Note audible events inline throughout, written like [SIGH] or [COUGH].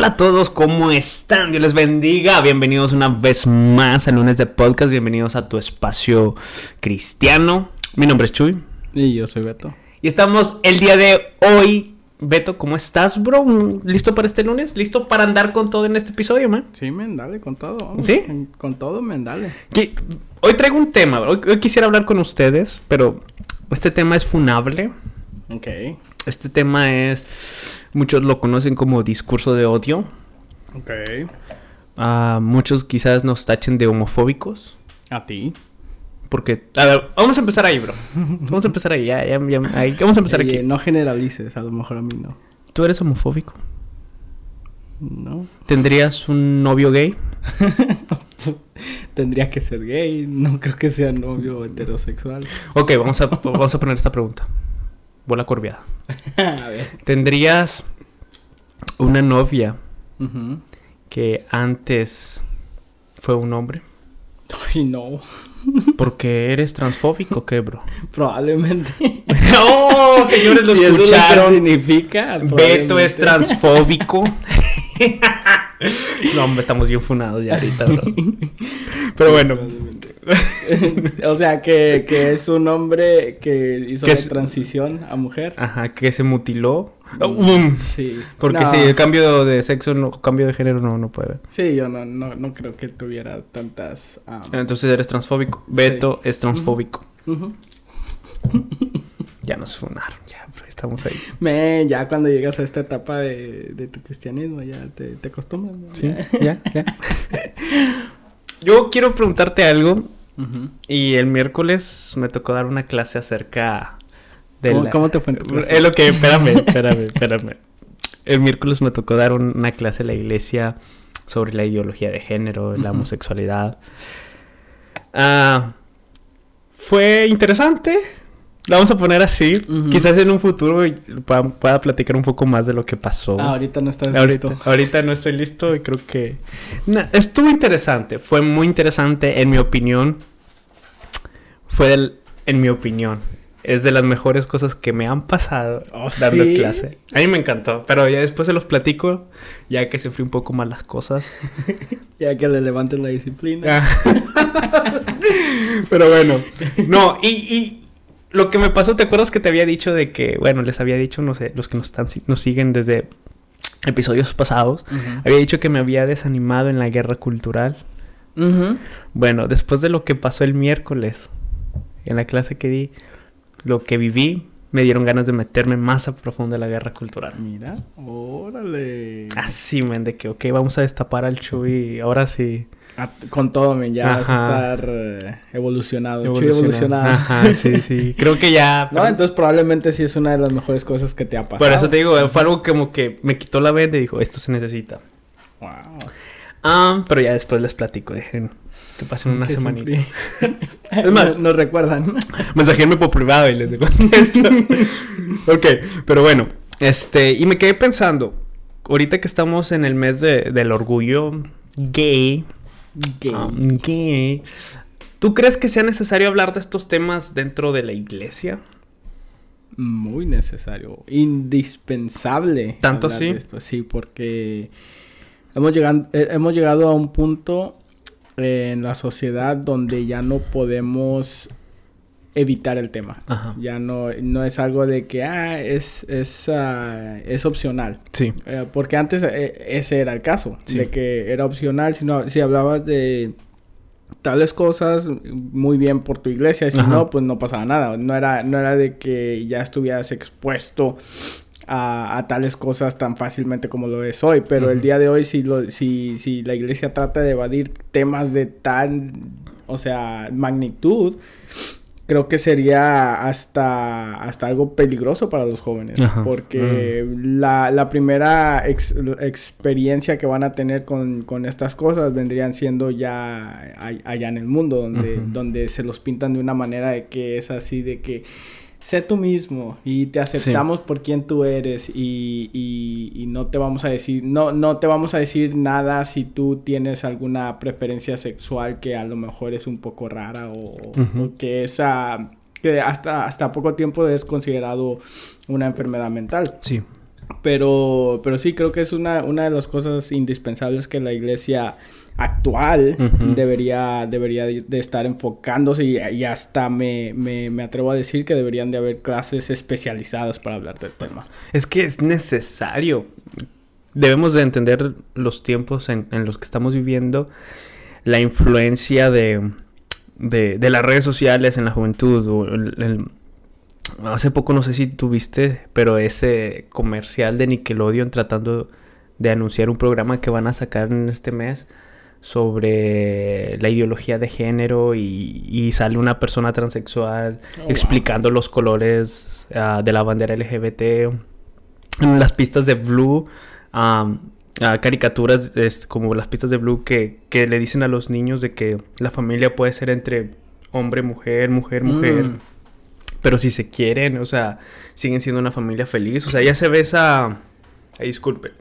Hola a todos, ¿cómo están? Dios les bendiga. Bienvenidos una vez más al lunes de podcast. Bienvenidos a tu espacio cristiano. Mi nombre es Chuy. Y yo soy Beto. Y estamos el día de hoy. Beto, ¿cómo estás, bro? ¿Listo para este lunes? ¿Listo para andar con todo en este episodio, man? Sí, men, dale, con todo. ¿Sí? Con todo, men, dale. Hoy traigo un tema, bro. Hoy, quisiera hablar con ustedes, pero este tema es funable. Ok. Este tema es, muchos lo conocen como discurso de odio. Ok. Ah, muchos quizás nos tachen de homofóbicos. ¿A ti? Porque, a ver, vamos a empezar ahí, bro. Vamos a empezar ahí, ya, ya, ya ahí. Vamos a empezar aquí. No generalices, a lo mejor a mí no. ¿Tú eres homofóbico? No. ¿Tendrías un novio gay? [LAUGHS] Tendría que ser gay, no creo que sea novio heterosexual. Ok, vamos a, vamos a poner esta pregunta. Bola corviada. [LAUGHS] a ver. ¿Tendrías una novia que antes fue un hombre? Ay, no. [LAUGHS] Porque eres transfóbico, ¿qué, bro? Probablemente. [LAUGHS] ¡Oh, señores, lo escucharon! significa? Beto es transfóbico. [LAUGHS] no, hombre, estamos bien funados ya ahorita, bro. [LAUGHS] Pero bueno. [LAUGHS] o sea, que, que, es un hombre que hizo la transición a mujer. Ajá, que se mutiló. Mm. sí. Porque si el cambio de sexo, no, cambio de género no, no puede. Sí, yo no, no, no creo que tuviera tantas... Entonces eres transfóbico. Beto es transfóbico. Ya nos funaron, ya, estamos ahí. [LAUGHS] Me, ya cuando llegas a esta etapa de, de tu cristianismo, ya te, te acostumbras. Sí, ya, ya. [LAUGHS] Yo quiero preguntarte algo. Y el miércoles me tocó dar una clase acerca de ¿Cómo, ¿Cómo, te fue en tu clase? Es lo que... Espérame, [LAUGHS] espérame, espérame. El miércoles me tocó dar una clase en la iglesia sobre la ideología de género, la homosexualidad. Ah, fue interesante. La vamos a poner así. Quizás en un futuro pueda, platicar un poco más de lo que pasó. Ah, ahorita no estás listo. Ahorita no estoy listo y creo que... estuvo interesante. Fue muy interesante en mi opinión. Fue en mi opinión. Es de las mejores cosas que me han pasado oh, dando clase. A mí me encantó. Pero ya después se los platico. Ya que se fríen un poco más las cosas. [LAUGHS] ya que le levanten la disciplina. Ah. [LAUGHS] pero bueno. No, y lo que me pasó, ¿te acuerdas que te había dicho de que, bueno, les había dicho, no sé, los que nos, están, nos siguen desde episodios pasados, había dicho que me había desanimado en la guerra cultural. Bueno, después de lo que pasó el miércoles, en la clase que di, lo que viví, me dieron ganas de meterme más a profundo en la guerra cultural. Mira, órale. Así, men, de que, ok, vamos a destapar al Chuy, ahora sí con todo, men, ya vas a estar eh, evolucionado. evolucionado. Ajá, sí, sí. [LAUGHS] Creo que ya. No, entonces probablemente sí es una de las mejores cosas que te ha pasado. Por eso te digo, fue algo como que me quitó la venda y dijo, esto se necesita. Wow. Ah, pero ya después les platico, dejen que pasen una semanita. [LAUGHS] es más, [LAUGHS] nos recuerdan. Mensajenme por privado y les digo esto. ok, pero bueno, este, y me quedé pensando, ahorita que estamos en el mes de, del orgullo gay, Gay. ¿Tú crees que sea necesario hablar de estos temas dentro de la iglesia? Muy necesario, indispensable. ¿Tanto así? Sí, porque hemos llegado, eh, hemos llegado a un punto en la sociedad donde ya no podemos evitar el tema. Ya no, no es algo de que, ah, es, es, ah, es opcional. Sí. Eh, porque antes eh, ese era el caso, de que era opcional, si, no, si hablabas de tales cosas, muy bien por tu iglesia, y si no, pues no pasaba nada. No era, no era de que ya estuvieras expuesto a, tales cosas tan fácilmente como lo es hoy. Pero el día de hoy, si, lo, si, si la iglesia trata de evadir temas de tal, o sea, magnitud, creo que sería hasta, hasta algo peligroso para los jóvenes. porque la, la, primera experiencia que van a tener con, con, estas cosas vendrían siendo ya allá en el mundo, donde, donde se los pintan de una manera de que es así de que sé tú mismo y te aceptamos por quien tú eres y, y, no te vamos a decir, no, no te vamos a decir nada si tú tienes alguna preferencia sexual que a lo mejor es un poco rara o, que esa que hasta, hasta poco tiempo es considerado una enfermedad mental. Sí. Pero, pero sí, creo que es una, una de las cosas indispensables que la iglesia actual debería, debería de estar enfocándose y, hasta me, me, atrevo a decir que deberían de haber clases especializadas para hablar del tema. Es que es necesario. Debemos de entender los tiempos en, los que estamos viviendo, la influencia de, de, las redes sociales en la juventud. hace poco no sé si tuviste, pero ese comercial de Nickelodeon tratando de anunciar un programa que van a sacar en este mes sobre la ideología de género y, sale una persona transexual oh, explicando los colores ah, de la bandera LGBT. En las pistas de Blue, caricaturas es como las pistas de Blue que, le dicen a los niños de que la familia puede ser entre hombre, mujer, mujer, mujer. Mm. Pero si se quieren, o sea, siguen siendo una familia feliz. O sea, ya se ve esa... Ay, disculpe.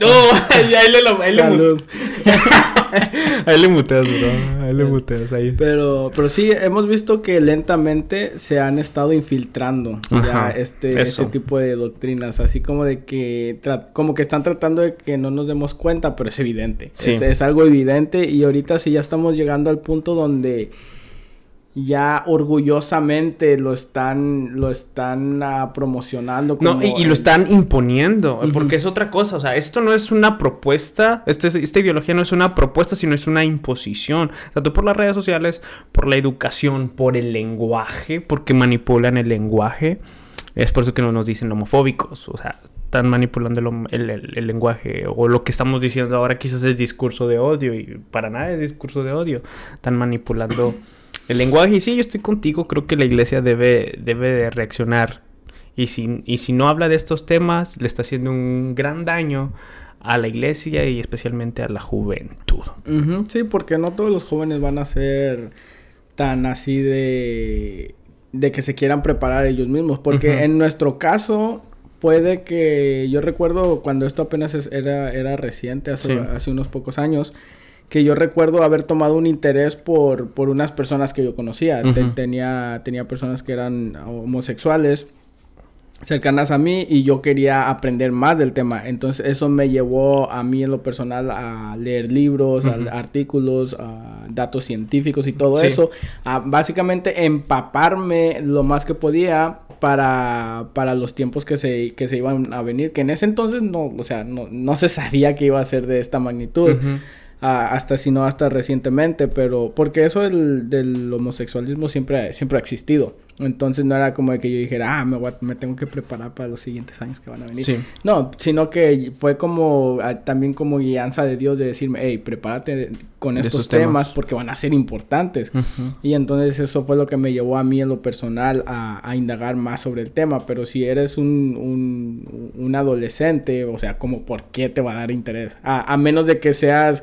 No, [LAUGHS] ahí le, ahí le, [LAUGHS] ahí le muteas, bro. Ahí le muteas, ahí. Pero, pero sí, hemos visto que lentamente se han estado infiltrando ya este, este tipo de doctrinas. Así como de que, como que están tratando de que no nos demos cuenta, pero es evidente. Sí. es algo evidente y ahorita sí ya estamos llegando al punto donde ya orgullosamente lo están lo están uh, promocionando como no y, lo están imponiendo porque es otra cosa o sea esto no es una propuesta este, esta ideología no es una propuesta sino es una imposición tanto por las redes sociales por la educación por el lenguaje porque manipulan el lenguaje es por eso que no nos dicen homofóbicos o sea están manipulando el, el, lenguaje o lo que estamos diciendo ahora quizás es discurso de odio y para nada es discurso de odio están manipulando el lenguaje. Y sí, yo estoy contigo, creo que la iglesia debe, debe de reaccionar. Y si, y si no habla de estos temas, le está haciendo un gran daño a la iglesia y especialmente a la juventud. Sí, porque no todos los jóvenes van a ser tan así de, de que se quieran preparar ellos mismos. Porque en nuestro caso fue de que yo recuerdo cuando esto apenas era, era reciente, hace, hace unos pocos años que yo recuerdo haber tomado un interés por, por unas personas que yo conocía. tenía, tenía personas que eran homosexuales cercanas a mí y yo quería aprender más del tema. Entonces eso me llevó a mí en lo personal a leer libros, artículos, datos científicos y todo eso. A básicamente empaparme lo más que podía para, para los tiempos que se, que se iban a venir. Que en ese entonces no, o sea, no, no se sabía que iba a ser de esta magnitud hasta si no hasta recientemente, pero porque eso del, del, homosexualismo siempre, siempre ha existido. Entonces no era como de que yo dijera, ah, me, me tengo que preparar para los siguientes años que van a venir. No, sino que fue como ah, también como guianza de Dios de decirme, hey, prepárate con estos temas, porque van a ser importantes. Y entonces eso fue lo que me llevó a mí en lo personal a, a indagar más sobre el tema. Pero si eres un, un, un, adolescente, o sea, como, ¿por qué te va a dar interés? a menos de que seas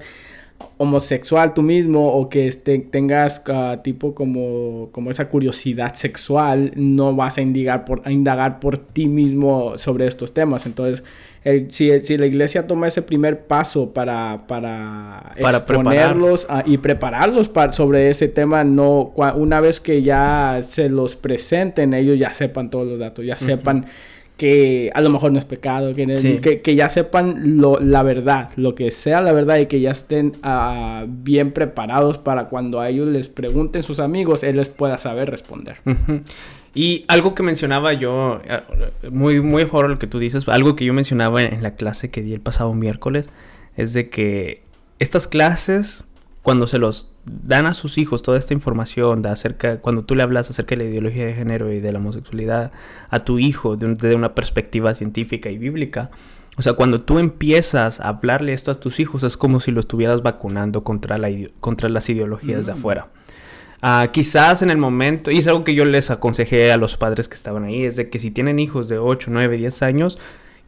homosexual tú mismo o que este, tengas ah, tipo como, como esa curiosidad sexual, no vas a indagar por, a indagar por ti mismo sobre estos temas. Entonces, el, si, si, la iglesia toma ese primer paso para, para, para exponerlos y prepararlos para, sobre ese tema, no una vez que ya se los presenten, ellos ya sepan todos los datos, ya sepan que a lo mejor no es pecado, que, que, ya sepan lo, la verdad, lo que sea la verdad y que ya estén uh, bien preparados para cuando a ellos les pregunten sus amigos, él les pueda saber responder. Y algo que mencionaba yo, eh, muy, muy a favor de lo que tú dices, algo que yo mencionaba en la clase que di el pasado miércoles, es de que estas clases cuando se los dan a sus hijos toda esta información de acerca, cuando tú le hablas acerca de la ideología de género y de la homosexualidad a tu hijo desde una perspectiva científica y bíblica, o sea, cuando tú empiezas a hablarle esto a tus hijos es como si lo estuvieras vacunando contra, la, contra las ideologías de mm. afuera. Ah, quizás en el momento, y es algo que yo les aconsejé a los padres que estaban ahí, es de que si tienen hijos de 8, 9, 10 años,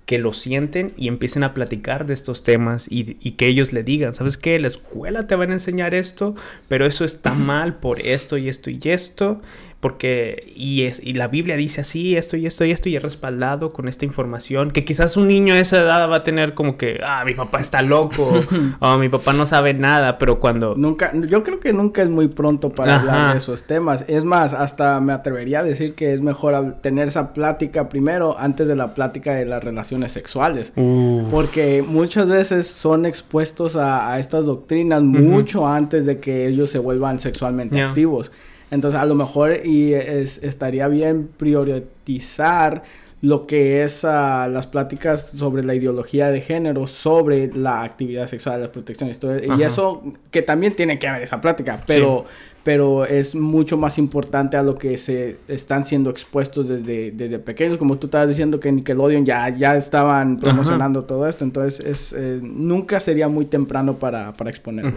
que lo sienten y empiecen a platicar de estos temas y, que ellos le digan, ¿sabes qué? La escuela te va a enseñar esto, pero eso está [CLEARS THROAT] mal por esto y esto y esto, porque y es y la Biblia dice así esto y esto y esto y es respaldado con esta información que quizás un niño a esa edad va a tener como que ah mi papá está loco [LAUGHS] o mi papá no sabe nada pero cuando nunca yo creo que nunca es muy pronto para hablar de esos temas. Es más hasta me atrevería a decir que es mejor tener esa plática primero antes de la plática de las relaciones sexuales. Porque muchas veces son expuestos a, estas doctrinas mucho antes de que ellos se vuelvan sexualmente activos entonces, a lo mejor y estaría bien priorizar lo que es uh, las pláticas sobre la ideología de género, sobre la actividad sexual, las protecciones. y eso, que también tiene que haber esa plática, pero, pero es mucho más importante a lo que se están siendo expuestos desde, desde pequeños. Como tú estabas diciendo que Nickelodeon ya, ya estaban promocionando todo esto, entonces es, eh, nunca sería muy temprano para, para exponerlo.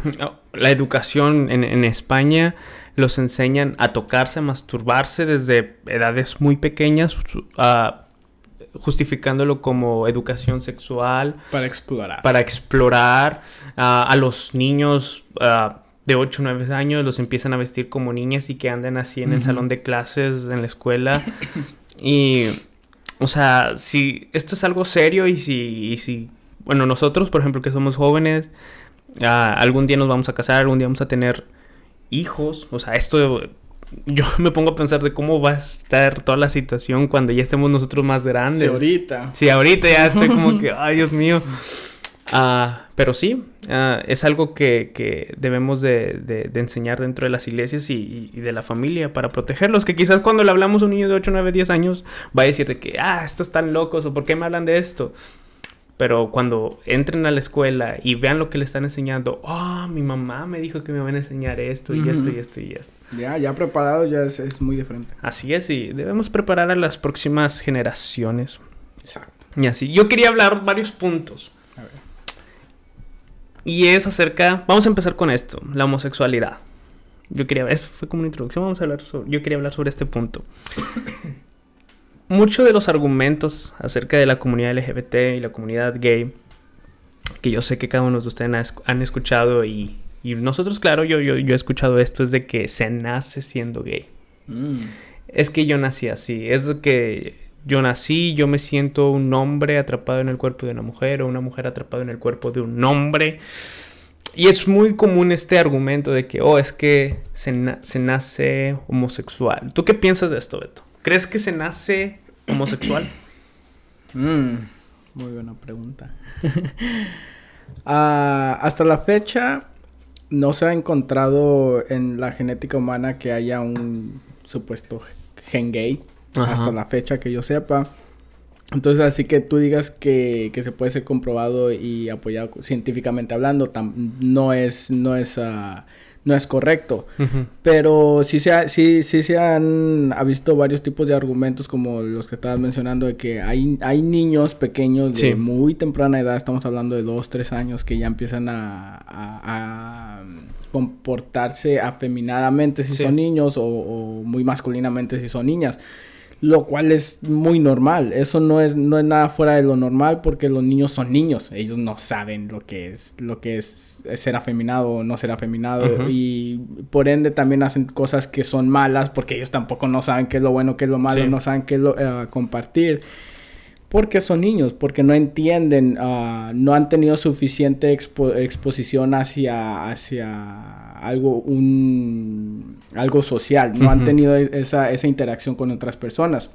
La educación en, en España los enseñan a tocarse, a masturbarse desde edades muy pequeñas, justificándolo como educación sexual. Para explorar. Para explorar. a los niños de 8 o 9 años los empiezan a vestir como niñas y que anden así en el salón de clases, en la escuela. y, o sea, si esto es algo serio y si, y si bueno, nosotros, por ejemplo, que somos jóvenes, algún día nos vamos a casar, algún día vamos a tener hijos, o sea, esto yo [LAUGHS] me pongo a pensar de cómo va a estar toda la situación cuando ya estemos nosotros más grandes. Sí, ahorita. Sí, ahorita ya estoy como que, [LAUGHS] ay, Dios mío. Ah, pero sí, ah, es algo que, debemos de, enseñar dentro de las iglesias y, de la familia para protegerlos. Que quizás cuando le hablamos a un niño de 8, 9, 10 años va a decir de que, ah, estos están locos o por qué me hablan de esto. Pero cuando entren a la escuela y vean lo que le están enseñando, oh, mi mamá me dijo que me van a enseñar esto y esto y esto y esto. Ya, ya preparado ya es, muy diferente. Así es, y debemos preparar a las próximas generaciones. Exacto. Y así, yo quería hablar varios puntos. A ver. Y es acerca, vamos a empezar con esto, la homosexualidad. Yo quería, esto fue como una introducción, vamos a hablar sobre, yo quería hablar sobre este punto. Muchos de los argumentos acerca de la comunidad LGBT y la comunidad gay, que yo sé que cada uno de ustedes han escuchado y, nosotros, claro, yo, yo, he escuchado esto, es de que se nace siendo gay. Mm. Es que yo nací así, es de que yo nací, yo me siento un hombre atrapado en el cuerpo de una mujer o una mujer atrapada en el cuerpo de un hombre. Y es muy común este argumento de que, oh, es que se, se nace homosexual. ¿Tú qué piensas de esto, Beto? ¿Crees que se nace homosexual? [CLEARS THROAT] Mm, muy buena pregunta. [LAUGHS] Ah, hasta la fecha no se ha encontrado en la genética humana que haya un supuesto gen gay. Hasta la fecha que yo sepa. Entonces, así que tú digas que, que se puede ser comprobado y apoyado científicamente hablando, no es, no es uh, no es correcto. Pero sí se, ha, sí, sí se han ha visto varios tipos de argumentos como los que estabas mencionando de que hay, hay niños pequeños de muy temprana edad, estamos hablando de dos, tres años, que ya empiezan a, comportarse afeminadamente si son niños o, o, muy masculinamente si son niñas lo cual es muy normal. Eso no es, no es nada fuera de lo normal porque los niños son niños. Ellos no saben lo que es, lo que es ser afeminado o no ser afeminado. Y por ende también hacen cosas que son malas porque ellos tampoco no saben qué es lo bueno, qué es lo malo, no saben qué es lo eh, compartir. Porque son niños, porque no entienden, uh, no han tenido suficiente exposición hacia, hacia algo, un, algo social, no han tenido e-, esa, esa interacción con otras personas.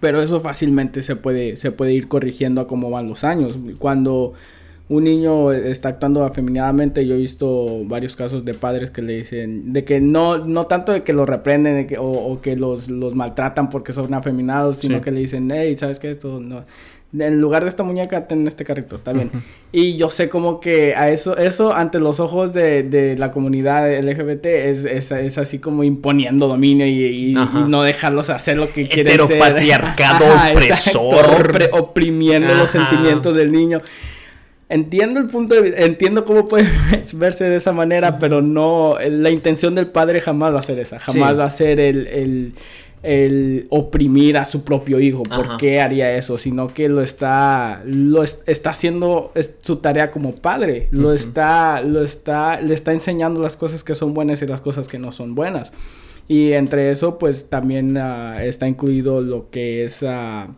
Pero eso fácilmente se puede, se puede ir corrigiendo a cómo van los años. Cuando un niño está actuando afeminadamente, yo he visto varios casos de padres que le dicen, de que no, no tanto de que los reprenden o, que los, los maltratan porque son afeminados, sino que le dicen, hey, ¿sabes qué? Esto no en lugar de esta muñeca, ten este carrito, está bien. Y yo sé como que a eso, eso ante los ojos de, de la comunidad LGBT es, es, es, así como imponiendo dominio y, no dejarlos hacer lo que quieren ser. patriarcado [LAUGHS] opresor. oprimiendo los sentimientos del niño. Entiendo el punto de entiendo cómo puede [LAUGHS] verse de esa manera, pero no, la intención del padre jamás va a ser esa, jamás va a ser el el oprimir a su propio hijo. ¿Por qué haría eso? Sino que lo está, lo está haciendo su tarea como padre. Lo está, lo está, le está enseñando las cosas que son buenas y las cosas que no son buenas. Y entre eso, pues también ah, está incluido lo que es ah,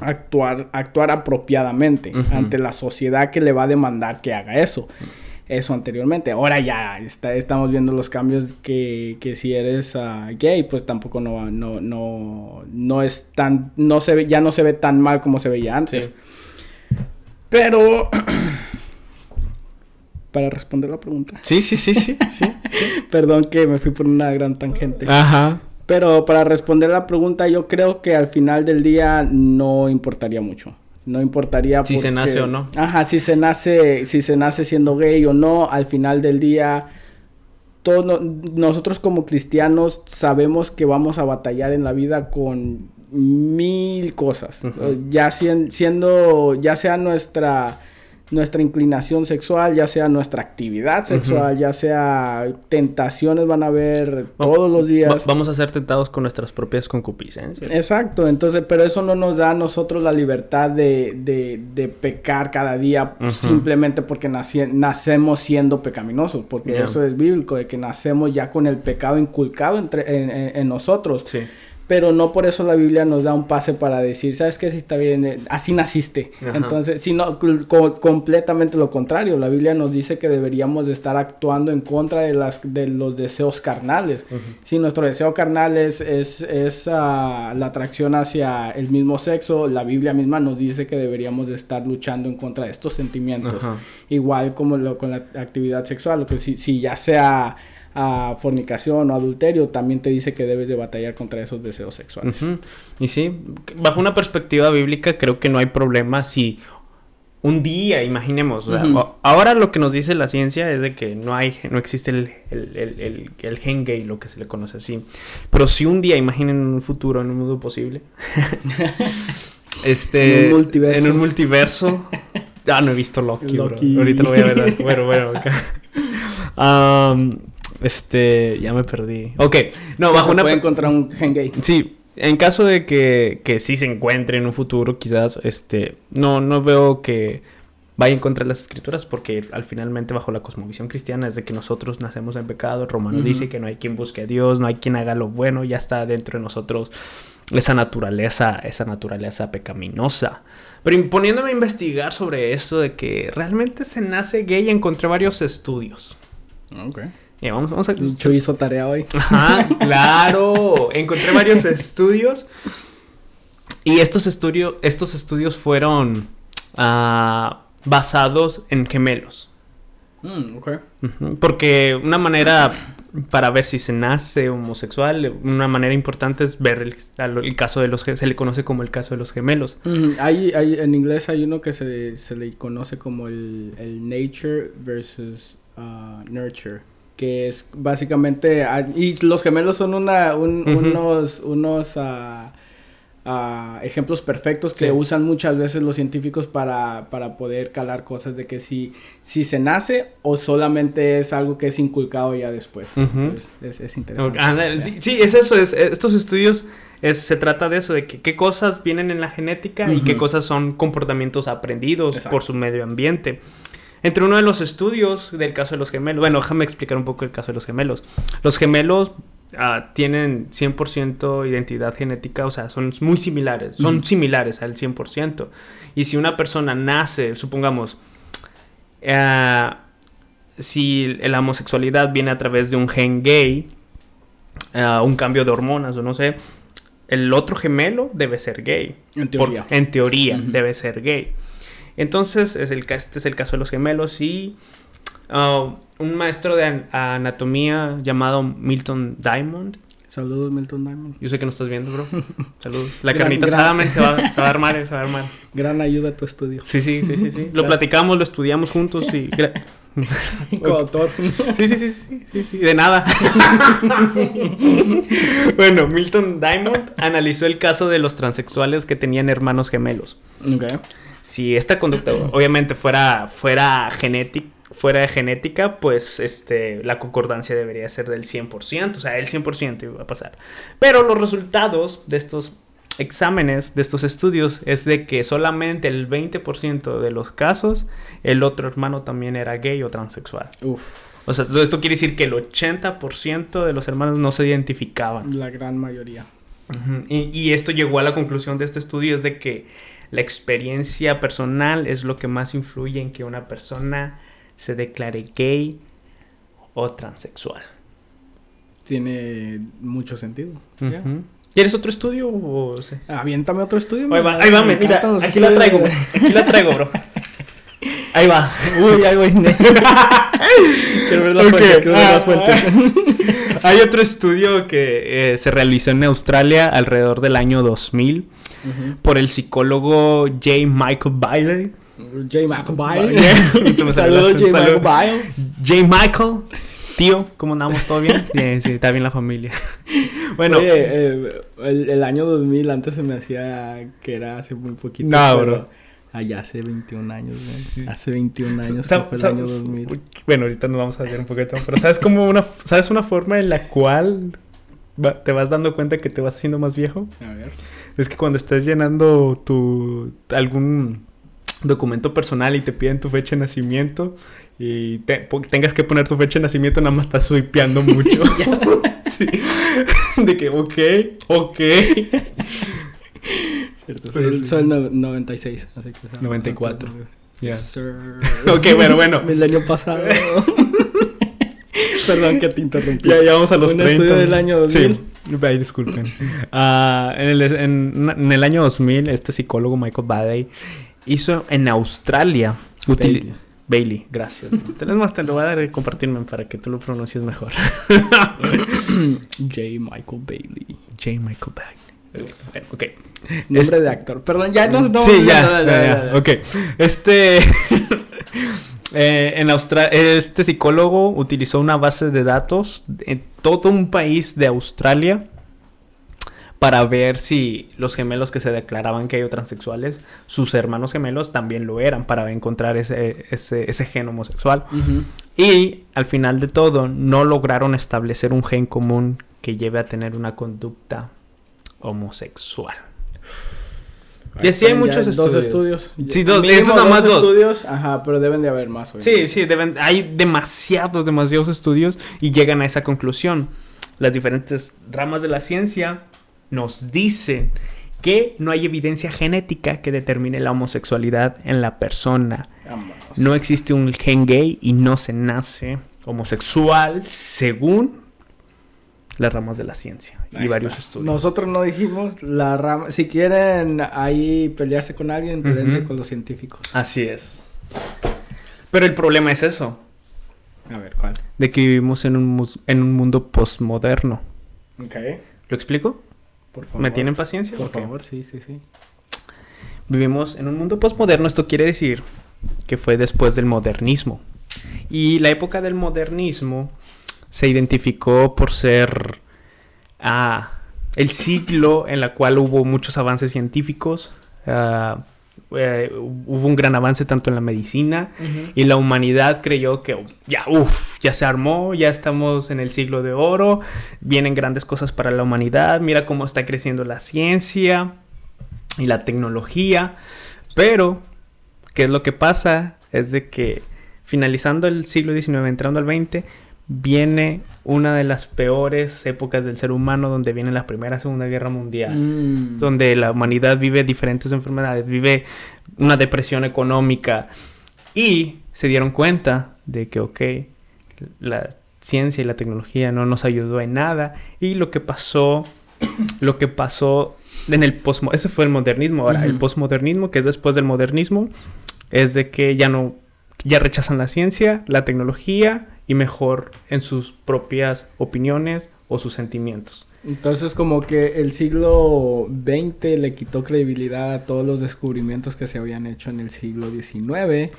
actuar, actuar apropiadamente ante la sociedad que le va a demandar que haga eso. Eso anteriormente. Ahora ya está, estamos viendo los cambios que, que si eres ah, gay, pues tampoco no, no, no, no es tan, no se ve, ya no se ve tan mal como se veía antes. Pero [CLEARS THROAT] para responder la pregunta. Sí, sí, sí, sí, sí. [LAUGHS] Perdón que me fui por una gran tangente. Ajá. Pero para responder la pregunta, yo creo que al final del día no importaría mucho. No importaría si se nace o no. Ajá, si se nace, si se nace siendo gay o no, al final del día todos nosotros como cristianos sabemos que vamos a batallar en la vida con mil cosas. Ya siendo, ya sea nuestra nuestra inclinación sexual, ya sea nuestra actividad sexual, ya sea tentaciones van a haber todos los días. vamos a ser tentados con nuestras propias concupiscencias. Exacto, entonces, pero eso no nos da a nosotros la libertad de, de, de pecar cada día simplemente porque nacemos siendo pecaminosos, porque eso es bíblico, de que nacemos ya con el pecado inculcado entre, en, en nosotros. Sí pero no por eso la Biblia nos da un pase para decir, ¿sabes qué? Si está bien, eh, así naciste. Entonces, sino completamente lo contrario. La Biblia nos dice que deberíamos de estar actuando en contra de, las, de los deseos carnales. Si nuestro deseo carnal es, es, ah, la atracción hacia el mismo sexo, la Biblia misma nos dice que deberíamos de estar luchando en contra de estos sentimientos. Igual como lo, con la actividad sexual, que si, si ya sea a fornicación o adulterio, también te dice que debes de batallar contra esos deseos sexuales. Y sí, bajo una perspectiva bíblica creo que no hay problema si un día, imaginemos, ahora lo que nos dice la ciencia es de que no hay, no existe el, el, el, gen gay, lo que se le conoce así. Pero si un día, imaginen un futuro, en un mundo posible, [LAUGHS] este, en un multiverso, en un multiverso. Ya no he visto Loki, ahorita lo voy a ver, [LAUGHS] bueno, bueno, Este, ya me perdí. Ok, no, bajo una... Puede encontrar un gen gay. Sí, en caso de que, que sí se encuentre en un futuro, quizás, este, no, no veo que vaya en contra de las escrituras, porque al finalmente bajo la cosmovisión cristiana es de que nosotros nacemos en pecado. Romano dice que no hay quien busque a Dios, no hay quien haga lo bueno, ya está dentro de nosotros esa naturaleza, esa naturaleza pecaminosa. Pero imponiéndome a investigar sobre eso de que realmente se nace gay, encontré varios estudios. Ok vamos, vamos a... Yo hizo tarea hoy. Ajá, claro. Encontré varios [LAUGHS] estudios. Y estos, estudios estos estudios fueron ah, basados en gemelos. Mm. Porque una manera para ver si se nace homosexual, una manera importante es ver el, caso de los se le conoce como el caso de los gemelos. hay, hay, en inglés hay uno que se, se le conoce como el, el nature versus uh, nurture que es básicamente ah, y los gemelos son una unos unos ah, ah, ejemplos perfectos que usan muchas veces los científicos para, para poder calar cosas de que si si se nace o solamente es algo que es inculcado ya después. Es, interesante. Sí, es eso es estos estudios es, se trata de eso, de que, qué cosas vienen en la genética y qué cosas son comportamientos aprendidos por su medio ambiente. Entre uno de los estudios del caso de los gemelos, bueno, déjame explicar un poco el caso de los gemelos. Los gemelos ah, tienen 100% identidad genética, o sea, son muy similares, son similares al 100%. Y si una persona nace, supongamos, ah, si la homosexualidad viene a través de un gen gay, ah, un cambio de hormonas o no sé, el otro gemelo debe ser gay. En teoría. en teoría, debe ser gay. Entonces, es el, este es el caso de los gemelos y uh, un maestro de anatomía llamado Milton Diamond. Saludos, Milton Diamond. Yo sé que no estás viendo, bro. [LAUGHS] Saludos. La carnita gran... se, va, [LAUGHS] se va a armar, se va a armar. Gran ayuda a tu estudio. Sí, sí, sí, sí. sí. [LAUGHS] Lo platicamos, lo estudiamos juntos y... Coautor. Sí, sí, sí, sí, sí, sí, de nada. bueno, Milton Diamond analizó el caso de los transexuales que tenían hermanos gemelos. Okay si esta conducta [CLEARS THROAT] obviamente fuera, fuera genética, fuera de genética, pues este, la concordancia debería ser del 100%, o sea, el 100% iba a pasar. Pero los resultados de estos exámenes de estos estudios es de que solamente el 20% de los casos el otro hermano también era gay o transexual. Uf. O sea, esto quiere decir que el 80% de los hermanos no se identificaban. La gran mayoría. y, y, esto llegó a la conclusión de este estudio es de que la experiencia personal es lo que más influye en que una persona se declare gay o transexual. Tiene mucho sentido. ¿Quieres otro estudio o Aviéntame otro estudio. Ahí va, ahí va, mira, aquí la traigo, aquí la traigo, bro. Ahí va. Uy, ahí voy. quiero ver las fuentes, quiero ver las ah. fuentes. Hay otro estudio que eh, se realizó en Australia alrededor del año 2000 por el psicólogo J. Michael Bailey. J. Michael Bailey. [LAUGHS] Saludos, J. Michael Bailey. J. Michael. Tío, ¿cómo andamos? ¿Todo bien? [LAUGHS] Bien, sí, está bien la familia. [LAUGHS] bueno. Eh, el, año 2000 antes se me hacía que era hace muy poquito. No, bro. Allá hace 21 años, Hace 21 años fue el año 2000. Bueno, ahorita nos vamos a ver un poquito, pero ¿sabes como una, ¿sabes una forma en la cual te vas dando cuenta que te vas haciendo más viejo? A ver. Es que cuando estás llenando tu algún documento personal y te piden tu fecha de nacimiento y tengas que poner tu fecha de nacimiento, nada más estás swipeando mucho. sí. De que, ok, ok. Cierto, soy, el 96, así que... 94. Ya. ok, bueno, bueno. El año pasado. Perdón que te interrumpí. Ya, ya vamos a los Un 30. estudio del año 2000. Sí. Ay, disculpen. Uh, en, el, en, en, el, año 2000, este psicólogo Michael Bailey hizo en Australia. Bailey. Bailey, gracias. Tenés más, te lo voy a dar y compartirme para que tú lo pronuncies mejor. J. Michael Bailey. J. Michael Bailey. Ok. Nombre de actor. Perdón, ya no, no Sí, ya, ya, Ok. Este. [LAUGHS] Eh, en Australia, este psicólogo utilizó una base de datos en todo un país de Australia para ver si los gemelos que se declaraban que hay transexuales, sus hermanos gemelos también lo eran, para encontrar ese, ese, ese gen homosexual. Y al final de todo, no lograron establecer un gen común que lleve a tener una conducta homosexual. Sí hay muchos estudios. Dos estudios. Sí, dos. Estos nada más dos. estudios, ajá, pero deben de haber más. Sí, sí, deben, hay demasiados, demasiados estudios y llegan a esa conclusión. Las diferentes ramas de la ciencia nos dicen que no hay evidencia genética que determine la homosexualidad en la persona. No existe un gen gay y no se nace homosexual según las ramas de la ciencia y varios estudios. Nosotros no dijimos la rama. Si quieren ahí pelearse con alguien, peleense con los científicos. Así es. Pero el problema es eso. A ver, ¿cuál? De que vivimos en un, en un mundo postmoderno. Ok. ¿Lo explico? Por favor. ¿Me tienen paciencia? Por favor, sí, sí, sí. Vivimos en un mundo postmoderno. Esto quiere decir que fue después del modernismo. Y la época del modernismo se identificó por ser ah, el siglo en la cual hubo muchos avances científicos. Ah, eh, hubo un gran avance tanto en la medicina y la humanidad creyó que ya, uff, ya se armó, ya estamos en el siglo de oro, vienen grandes cosas para la humanidad, mira cómo está creciendo la ciencia y la tecnología, pero, ¿qué es lo que pasa? Es de que finalizando el siglo XIX, entrando al XX, viene una de las peores épocas del ser humano donde viene la Primera Segunda Guerra Mundial, mm. donde la humanidad vive diferentes enfermedades, vive una depresión económica. Y se dieron cuenta de que, ok, la ciencia y la tecnología no nos ayudó en nada. Y lo que pasó, [COUGHS] lo que pasó en el postmodernismo, ese fue el modernismo, ahora el postmodernismo, que es después del modernismo, es de que ya no, ya rechazan la ciencia, la tecnología y mejor en sus propias opiniones o sus sentimientos. Entonces como que el siglo XX le quitó credibilidad a todos los descubrimientos que se habían hecho en el siglo XIX,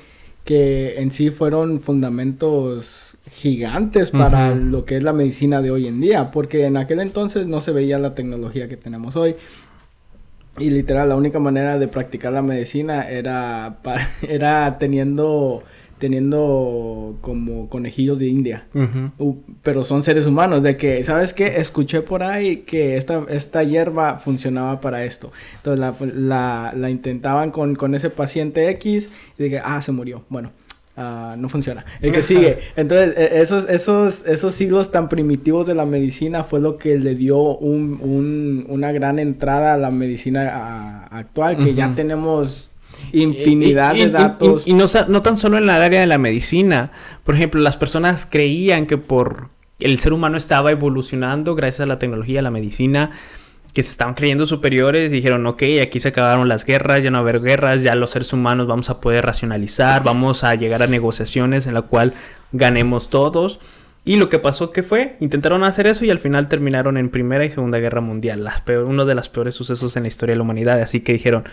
que en sí fueron fundamentos gigantes para lo que es la medicina de hoy en día, porque en aquel entonces no se veía la tecnología que tenemos hoy. Y literal, la única manera de practicar la medicina era, [LAUGHS] era teniendo teniendo como conejillos de India. pero son seres humanos, de que, ¿sabes qué? Escuché por ahí que esta, esta hierba funcionaba para esto. Entonces la, la, intentaban con, con, ese paciente X y dije, ah, se murió. Bueno. Uh, no funciona. El que sigue. [LAUGHS] Entonces, e, esos, esos, esos siglos tan primitivos de la medicina fue lo que le dio un, un, una gran entrada a la medicina actual, que ya tenemos infinidad de datos. Y, no, no tan solo en la área de la medicina. Por ejemplo, las personas creían que por el ser humano estaba evolucionando gracias a la tecnología, a la medicina, que se estaban creyendo superiores y dijeron, ok, aquí se acabaron las guerras, ya no va a haber guerras, ya los seres humanos vamos a poder racionalizar, vamos a llegar a negociaciones en la cual ganemos todos. Y lo que pasó que fue, intentaron hacer eso y al final terminaron en Primera y Segunda Guerra Mundial, uno de los peores sucesos en la historia de la humanidad. Así que dijeron,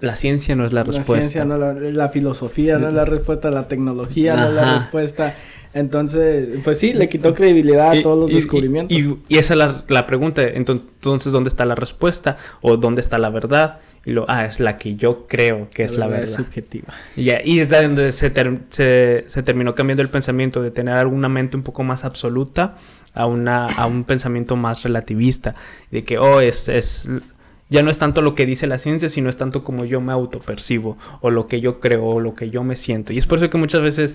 la ciencia no es la respuesta. La ciencia no es la, filosofía no es la respuesta, la tecnología no es la respuesta. Entonces, pues sí, le quitó credibilidad a todos los descubrimientos. Y, esa es la, pregunta. Entonces, ¿dónde está la respuesta? ¿O dónde está la verdad? Y lo, ah, es la que yo creo que es la verdad. Es subjetiva. y es donde se, se, terminó cambiando el pensamiento de tener alguna mente un poco más absoluta a, una, a un pensamiento más relativista. De que, oh, es, es ya no es tanto lo que dice la ciencia, sino es tanto como yo me autopercibo, o lo que yo creo, o lo que yo me siento. Y es por eso que muchas veces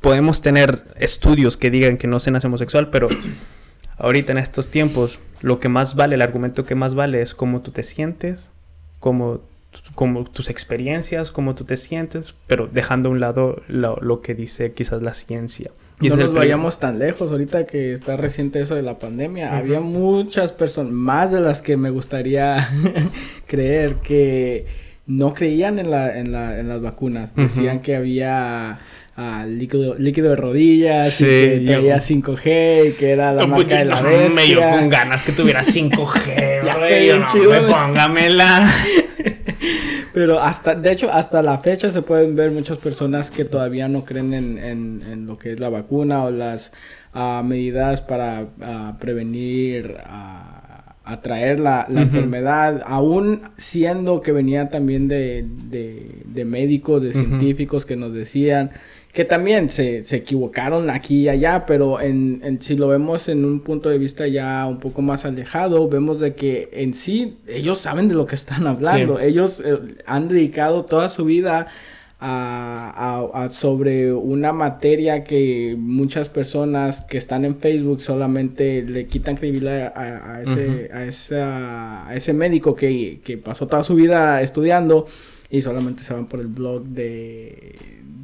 podemos tener estudios que digan que no se nace homosexual, pero [CLEARS THROAT] ahorita en estos tiempos, lo que más vale, el argumento que más vale es cómo tú te sientes, cómo, tus experiencias, cómo tú te sientes, pero dejando a un lado lo que dice quizás la ciencia no nos vayamos tan lejos, ahorita que está reciente eso de la pandemia, había muchas personas, más de las que me gustaría [LAUGHS] creer, que no creían en, la, en, la, en las vacunas. Decían que había ah, líquido, líquido de rodillas, y que traía 5G, y que era la marca de la bestia. Me dio con ganas que tuviera 5G, [LAUGHS] ya sé, no, póngamela. [LAUGHS] Pero hasta, de hecho, hasta la fecha se pueden ver muchas personas que todavía no creen en, en, lo que es la vacuna o las ah, medidas para ah, prevenir, uh, atraer la, la enfermedad, aún siendo que venía también de, de, médicos, de científicos que nos decían que también se, se, equivocaron aquí y allá, pero en, en, si lo vemos en un punto de vista ya un poco más alejado, vemos de que en sí ellos saben de lo que están hablando, ellos eh, han dedicado toda su vida a, a, sobre una materia que muchas personas que están en Facebook solamente le quitan credibilidad a, a ese, a, esa, a ese médico que, que pasó toda su vida estudiando y solamente se van por el blog de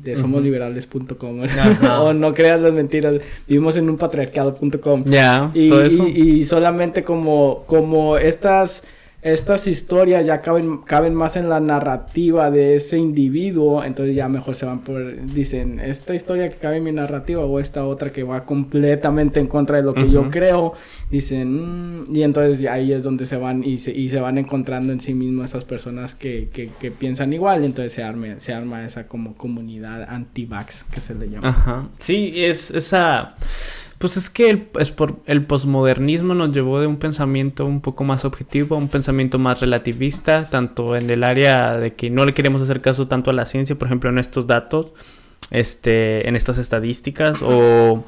de somosliberales.com [LAUGHS] o no creas las mentiras, vivimos en un patriarcado.com. Ya, y, y, solamente como, como estas estas historias ya caben, caben más en la narrativa de ese individuo, entonces ya mejor se van por, dicen, esta historia que cabe en mi narrativa o esta otra que va completamente en contra de lo que yo creo, dicen, mm", y entonces ahí es donde se van y se, y se van encontrando en sí mismos esas personas que, que, que piensan igual, y entonces se, arme, se arma esa como comunidad anti-vax que se le llama. Ajá, sí, es esa pues es que el, es por, el posmodernismo nos llevó de un pensamiento un poco más objetivo a un pensamiento más relativista, tanto en el área de que no le queremos hacer caso tanto a la ciencia, por ejemplo, en estos datos, este, en estas estadísticas, o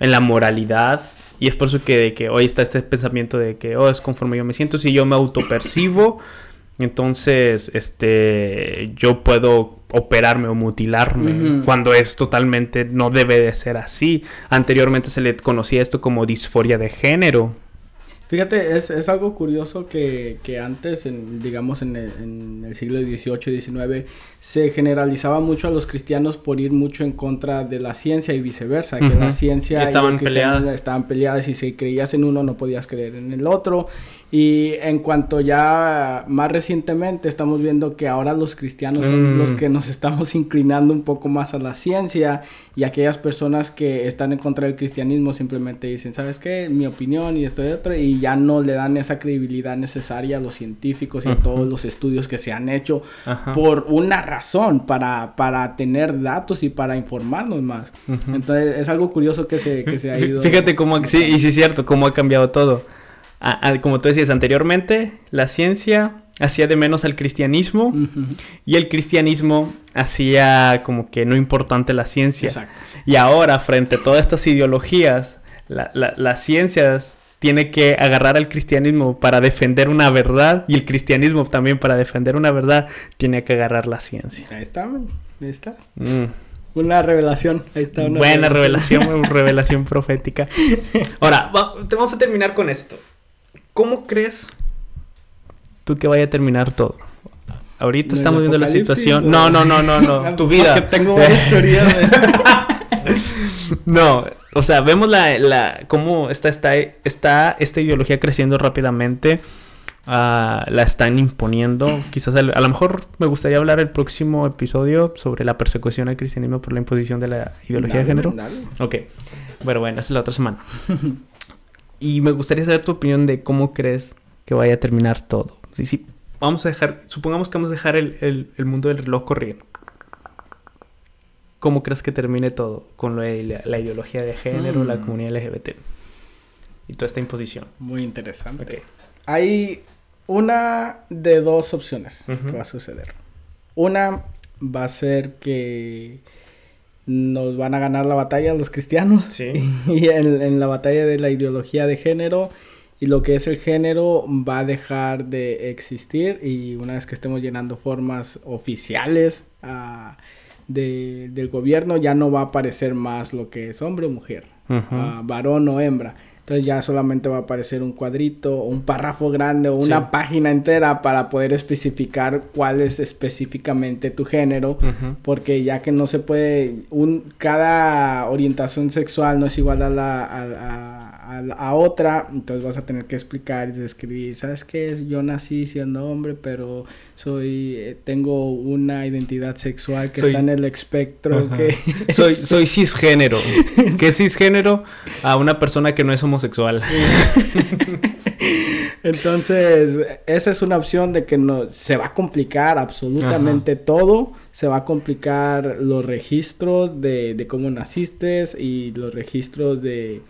en la moralidad. Y es por eso que, de que hoy está este pensamiento de que, oh, es conforme yo me siento, si yo me autopercibo, entonces, este, yo puedo operarme o mutilarme cuando es totalmente no debe de ser así. Anteriormente se le conocía esto como disforia de género. Fíjate, es, es algo curioso que, que antes, en, digamos en el, en el siglo XVIII y XIX, se generalizaba mucho a los cristianos por ir mucho en contra de la ciencia y viceversa, que la ciencia estaban peleadas. estaban peleadas y si creías en uno no podías creer en el otro y en cuanto ya más recientemente estamos viendo que ahora los cristianos son los mm. que nos estamos inclinando un poco más a la ciencia y aquellas personas que están en contra del cristianismo simplemente dicen, ¿sabes qué? Mi opinión y esto y otro y ya no le dan esa credibilidad necesaria a los científicos y a todos los estudios que se han hecho por una razón, para, para tener datos y para informarnos más. Entonces es algo curioso que se, que se ha ido. Fíjate cómo, sí, y sí es cierto, cómo ha cambiado todo como tú decías anteriormente, la ciencia hacía de menos al cristianismo y el cristianismo hacía como que no importante la ciencia. Exacto. Y ahora, frente a todas estas ideologías, las ciencias tiene que agarrar al cristianismo para defender una verdad y el cristianismo también para defender una verdad tiene que agarrar la ciencia. Ahí está, ahí está. Mm. Una revelación, ahí está una Buena revelación, revelación, [LAUGHS] revelación profética. [LAUGHS] Ahora, vamos a terminar con esto. ¿Cómo crees tú que vaya a terminar todo? Ahorita estamos viendo la situación. No, no, no, no, no. [LAUGHS] tu vida. Porque tengo varias teorías. [LAUGHS] no, o sea, vemos la, la cómo está, está, está esta ideología creciendo rápidamente. Ah, la están imponiendo. Quizás a lo mejor me gustaría hablar el próximo episodio sobre la persecución al cristianismo por la imposición de la ideología de género. Ok. Bueno, bueno, es la otra semana. [LAUGHS] y me gustaría saber tu opinión de cómo crees que vaya a terminar todo. Sí, sí. Vamos a dejar, supongamos que vamos a dejar el, el mundo del reloj corriendo. ¿Cómo crees que termine todo? Con la, ideología de género, la mm. comunidad LGBT. Y toda esta imposición. Muy interesante. Hay una de dos opciones que va a suceder. Una va a ser que nos van a ganar la batalla los cristianos. Sí. [LAUGHS] Y en, en, la batalla de la ideología de género. Y lo que es el género va a dejar de existir. Y una vez que estemos llenando formas oficiales a de, del gobierno ya no va a aparecer más lo que es hombre o mujer, ah, varón o hembra. Entonces ya solamente va a aparecer un cuadrito o un párrafo grande o una página entera para poder especificar cuál es específicamente tu género, porque ya que no se puede, un, cada orientación sexual no es igual a la, a, a, otra, entonces vas a tener que explicar y describir, ¿sabes qué? Yo nací siendo hombre, pero soy, eh, tengo una identidad sexual que está en el espectro, que... soy, soy [LAUGHS] cisgénero. ¿Qué es cisgénero? A una persona que no es homosexual. [LAUGHS] Entonces, esa es una opción de que no, se va a complicar absolutamente todo. Se va a complicar los registros de, de cómo naciste y los registros de,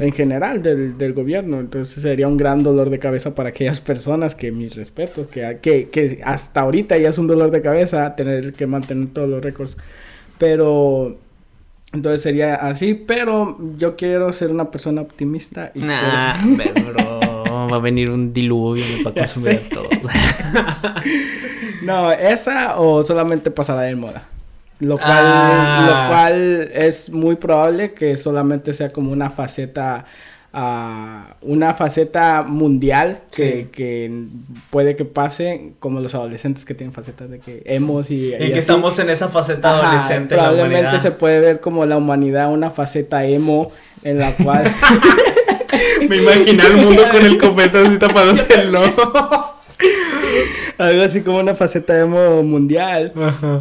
en general, del, del, gobierno. Entonces, sería un gran dolor de cabeza para aquellas personas que, mis respetos, que, que, que hasta ahorita ya es un dolor de cabeza tener que mantener todos los récords. Pero entonces sería así, pero yo quiero ser una persona optimista. Y nah, [LAUGHS] pero va a venir un diluvio y va a consumir todo. [LAUGHS] no, esa o solamente pasará de moda. Lo cual, lo ah. cual es muy probable que solamente sea como una faceta una faceta mundial que, puede que pase como los adolescentes que tienen facetas de que hemos y, y, que estamos en esa faceta adolescente probablemente se puede ver como la humanidad una faceta emo en la cual [LAUGHS] me imagino el mundo con el copete así tapándose el [LAUGHS] ojo. Algo así como una faceta emo mundial.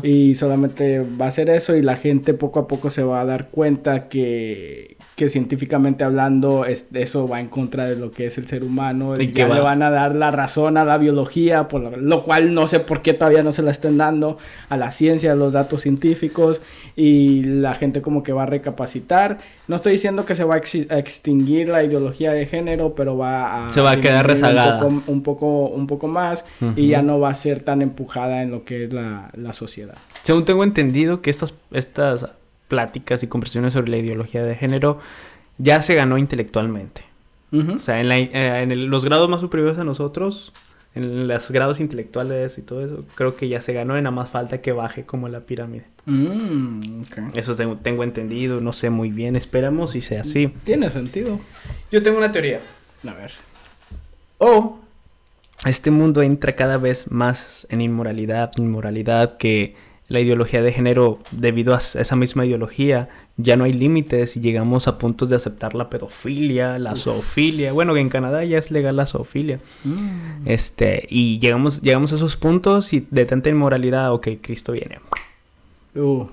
Y solamente va a ser eso y la gente poco a poco se va a dar cuenta que, que científicamente hablando eso va en contra de lo que es el ser humano. Y ya le van a dar la razón a la biología, por lo, cual no sé por qué todavía no se la estén dando a la ciencia, a los datos científicos y la gente como que va a recapacitar. No estoy diciendo que se va a, extinguir la ideología de género, pero va a... Se va a quedar rezagada. Un poco, un poco, más y ya no va a ser tan empujada en lo que es la, la sociedad. Según tengo entendido que estas, estas pláticas y conversaciones sobre la ideología de género ya se ganó intelectualmente. O sea, en, eh, los grados más superiores a nosotros, en los grados intelectuales y todo eso, creo que ya se ganó y nada más falta que baje como la pirámide. Mm, eso tengo, entendido, no sé muy bien, esperamos y sea así. Tiene sentido. Yo tengo una teoría. A ver. O este mundo entra cada vez más en inmoralidad, inmoralidad que la ideología de género, debido a esa misma ideología, ya no hay límites y llegamos a puntos de aceptar la pedofilia, la zoofilia. Bueno, en Canadá ya es legal la zoofilia. Mm. Este, y llegamos, llegamos a esos puntos y de tanta inmoralidad, ok, Cristo viene. Uh.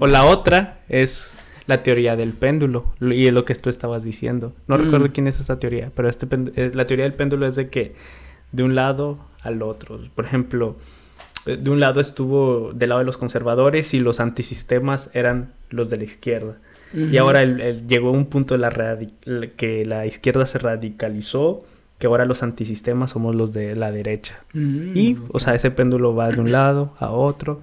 O la otra es la teoría del péndulo, y es lo que tú estabas diciendo. No mm. recuerdo quién es esta teoría, pero este, eh, la teoría del péndulo es de que de un lado al otro. Por ejemplo, de un lado estuvo del lado de los conservadores y los antisistemas eran los de la izquierda. Y ahora llegó un punto de la que la izquierda se radicalizó, que ahora los antisistemas somos los de la derecha. Y, o sea, ese péndulo va de un lado a otro.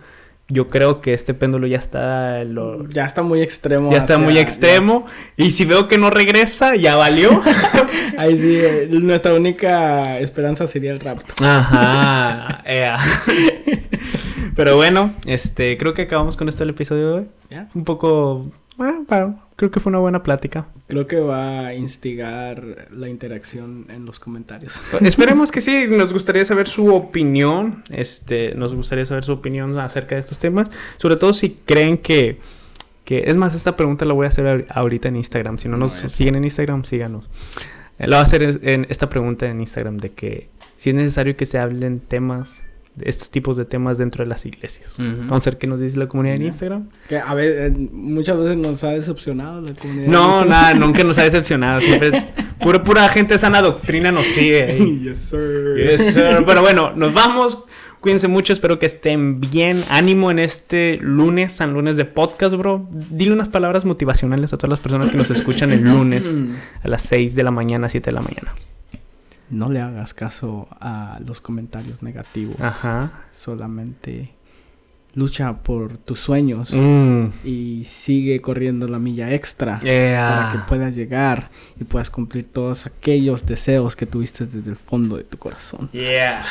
Yo creo que este péndulo ya está... Ya está muy extremo. Ya está muy extremo. Y si veo que no regresa, ya valió. [LAUGHS] Ahí sí, eh, nuestra única esperanza sería el rapto. Ajá. [LAUGHS] Pero bueno, este, creo que acabamos con esto el episodio de hoy. Un poco... Bueno, creo que fue una buena plática. Creo que va a instigar la interacción en los comentarios. [LAUGHS] Esperemos que sí, nos gustaría saber su opinión, este, nos gustaría saber su opinión acerca de estos temas, sobre todo si creen que, que es más, esta pregunta la voy a hacer ahorita en Instagram, si no nos siguen en Instagram, síganos. La voy a hacer en esta pregunta en Instagram de que si es necesario que se hablen temas estos tipos de temas dentro de las iglesias. Vamos a ver qué nos dice la comunidad en Instagram. Que a ver, eh, muchas veces nos ha decepcionado la comunidad. No, nada, [LAUGHS] nunca nos ha decepcionado. Siempre pura, pura gente sana doctrina nos sigue. [LAUGHS] yes, sir. Yes, sir. Pero bueno, nos vamos. Cuídense mucho, espero que estén bien. Ánimo en este lunes, San Lunes de podcast, bro. Dile unas palabras motivacionales a todas las personas que nos escuchan el lunes [CLEARS THROAT] a las 6 de la mañana, 7 de la mañana no le hagas caso a los comentarios negativos. Ajá. Solamente lucha por tus sueños mm. y sigue corriendo la milla extra para que puedas llegar y puedas cumplir todos aquellos deseos que tuviste desde el fondo de tu corazón. Yeah.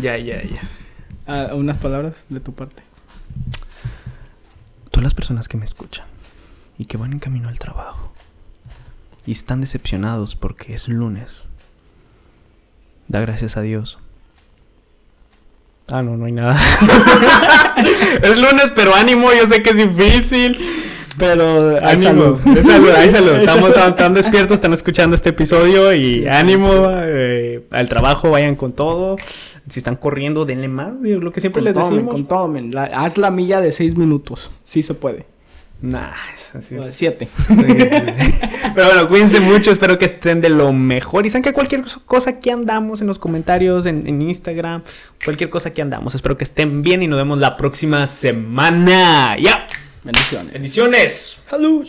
Ya, ya, ya. Unas palabras de tu parte. Todas las personas que me escuchan y que van en camino al trabajo y están decepcionados porque es lunes. Da gracias a Dios. Ah, no, no hay nada. [LAUGHS] es lunes, pero ánimo, yo sé que es difícil. Pero hay salud. hay salud. [LAUGHS] Estamos tan, despiertos, están escuchando este episodio y ánimo eh, al trabajo, vayan con todo. Si están corriendo, denle más, lo que siempre les decimos. con todo, haz la milla de seis minutos, sí se puede. Nah, así. Siete. [LAUGHS] Pero bueno, cuídense mucho. Espero que estén de lo mejor. Y saben que cualquier cosa que andamos en los comentarios, en, Instagram, cualquier cosa que andamos. Espero que estén bien y nos vemos la próxima semana. ¡Ya! Bendiciones. Bendiciones. Salud.